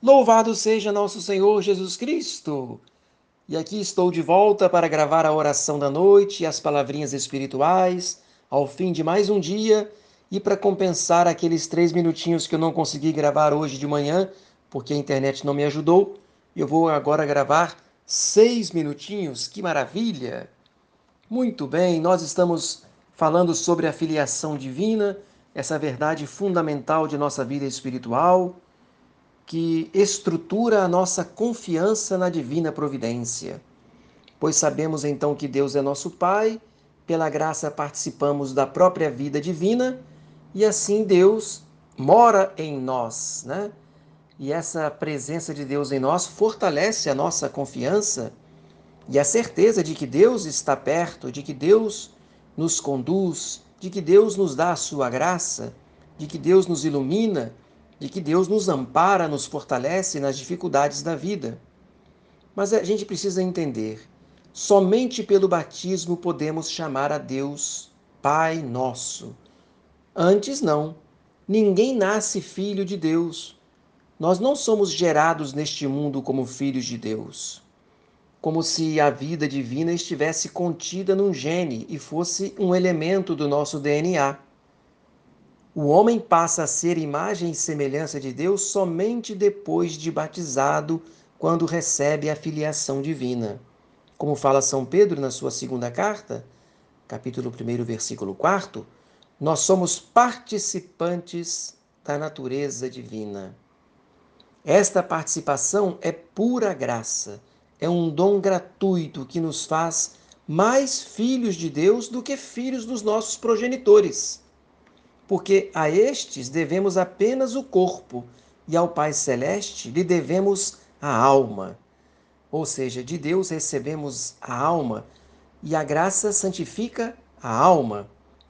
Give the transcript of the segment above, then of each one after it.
Louvado seja nosso Senhor Jesus Cristo! E aqui estou de volta para gravar a oração da noite e as palavrinhas espirituais ao fim de mais um dia e para compensar aqueles três minutinhos que eu não consegui gravar hoje de manhã porque a internet não me ajudou. Eu vou agora gravar seis minutinhos, que maravilha! Muito bem, nós estamos falando sobre a filiação divina, essa verdade fundamental de nossa vida espiritual que estrutura a nossa confiança na divina providência. Pois sabemos então que Deus é nosso Pai, pela graça participamos da própria vida divina e assim Deus mora em nós, né? E essa presença de Deus em nós fortalece a nossa confiança e a certeza de que Deus está perto, de que Deus nos conduz, de que Deus nos dá a sua graça, de que Deus nos ilumina de que Deus nos ampara, nos fortalece nas dificuldades da vida. Mas a gente precisa entender: somente pelo batismo podemos chamar a Deus Pai Nosso. Antes, não. Ninguém nasce filho de Deus. Nós não somos gerados neste mundo como filhos de Deus. Como se a vida divina estivesse contida num gene e fosse um elemento do nosso DNA. O homem passa a ser imagem e semelhança de Deus somente depois de batizado, quando recebe a filiação divina. Como fala São Pedro na sua segunda carta, capítulo 1, versículo 4, nós somos participantes da natureza divina. Esta participação é pura graça, é um dom gratuito que nos faz mais filhos de Deus do que filhos dos nossos progenitores porque a estes devemos apenas o corpo e ao Pai Celeste lhe devemos a alma. Ou seja, de Deus recebemos a alma e a graça santifica a alma,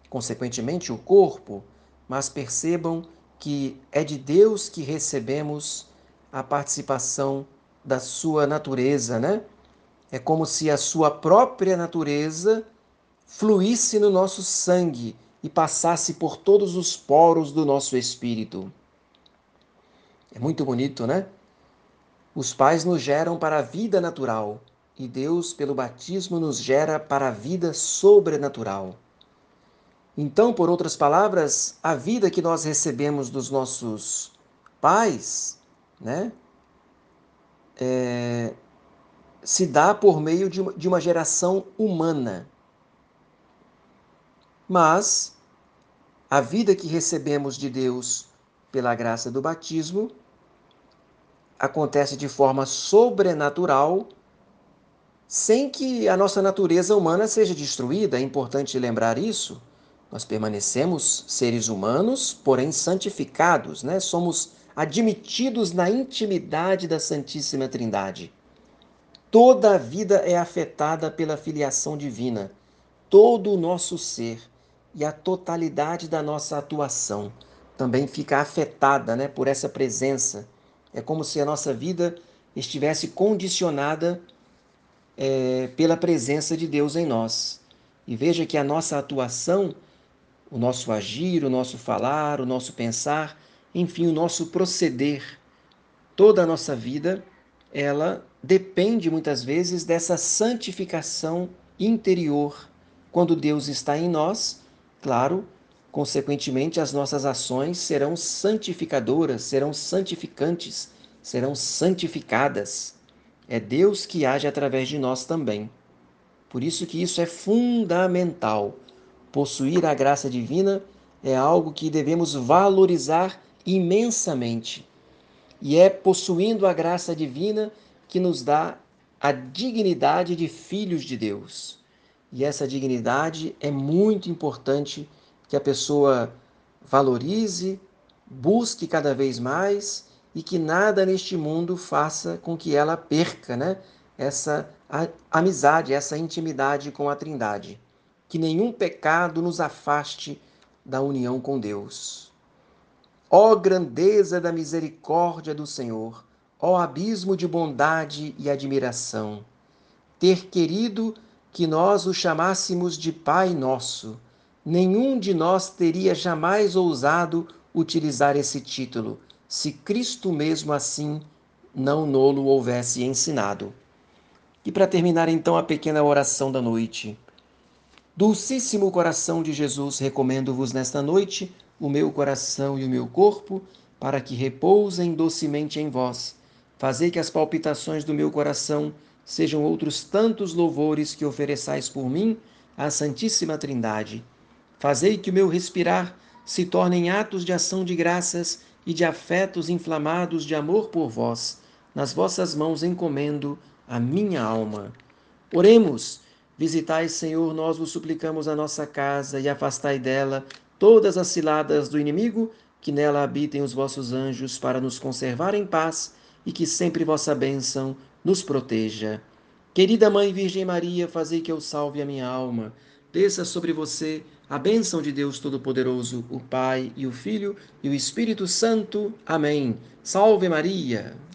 consequentemente o corpo, mas percebam que é de Deus que recebemos a participação da sua natureza, né? É como se a sua própria natureza fluísse no nosso sangue e passasse por todos os poros do nosso espírito. É muito bonito, né? Os pais nos geram para a vida natural e Deus, pelo batismo, nos gera para a vida sobrenatural. Então, por outras palavras, a vida que nós recebemos dos nossos pais, né, é, se dá por meio de de uma geração humana. Mas a vida que recebemos de Deus pela graça do batismo acontece de forma sobrenatural, sem que a nossa natureza humana seja destruída. É importante lembrar isso. Nós permanecemos seres humanos, porém santificados, né? Somos admitidos na intimidade da Santíssima Trindade. Toda a vida é afetada pela filiação divina. Todo o nosso ser e a totalidade da nossa atuação também fica afetada né, por essa presença. É como se a nossa vida estivesse condicionada é, pela presença de Deus em nós. E veja que a nossa atuação, o nosso agir, o nosso falar, o nosso pensar, enfim, o nosso proceder, toda a nossa vida, ela depende muitas vezes dessa santificação interior. Quando Deus está em nós, Claro, consequentemente, as nossas ações serão santificadoras, serão santificantes, serão santificadas. É Deus que age através de nós também. Por isso que isso é fundamental. Possuir a graça divina é algo que devemos valorizar imensamente. E é possuindo a graça divina que nos dá a dignidade de filhos de Deus. E essa dignidade é muito importante que a pessoa valorize, busque cada vez mais e que nada neste mundo faça com que ela perca né? essa amizade, essa intimidade com a Trindade. Que nenhum pecado nos afaste da união com Deus. Ó grandeza da misericórdia do Senhor, ó abismo de bondade e admiração, ter querido que nós o chamássemos de Pai Nosso. Nenhum de nós teria jamais ousado utilizar esse título, se Cristo mesmo assim não nolo houvesse ensinado. E para terminar então a pequena oração da noite. Dulcíssimo coração de Jesus, recomendo-vos nesta noite o meu coração e o meu corpo, para que repousem docemente em vós. Fazei que as palpitações do meu coração sejam outros tantos louvores que ofereçais por mim à Santíssima Trindade. Fazei que o meu respirar se tornem atos de ação de graças e de afetos inflamados de amor por vós. Nas vossas mãos encomendo a minha alma. Oremos. Visitai, Senhor, nós vos suplicamos a nossa casa e afastai dela todas as ciladas do inimigo, que nela habitem os vossos anjos para nos conservar em paz e que sempre vossa bênção nos proteja. Querida Mãe Virgem Maria, fazei que eu salve a minha alma. Desça sobre você a bênção de Deus Todo-Poderoso, o Pai e o Filho e o Espírito Santo. Amém. Salve Maria!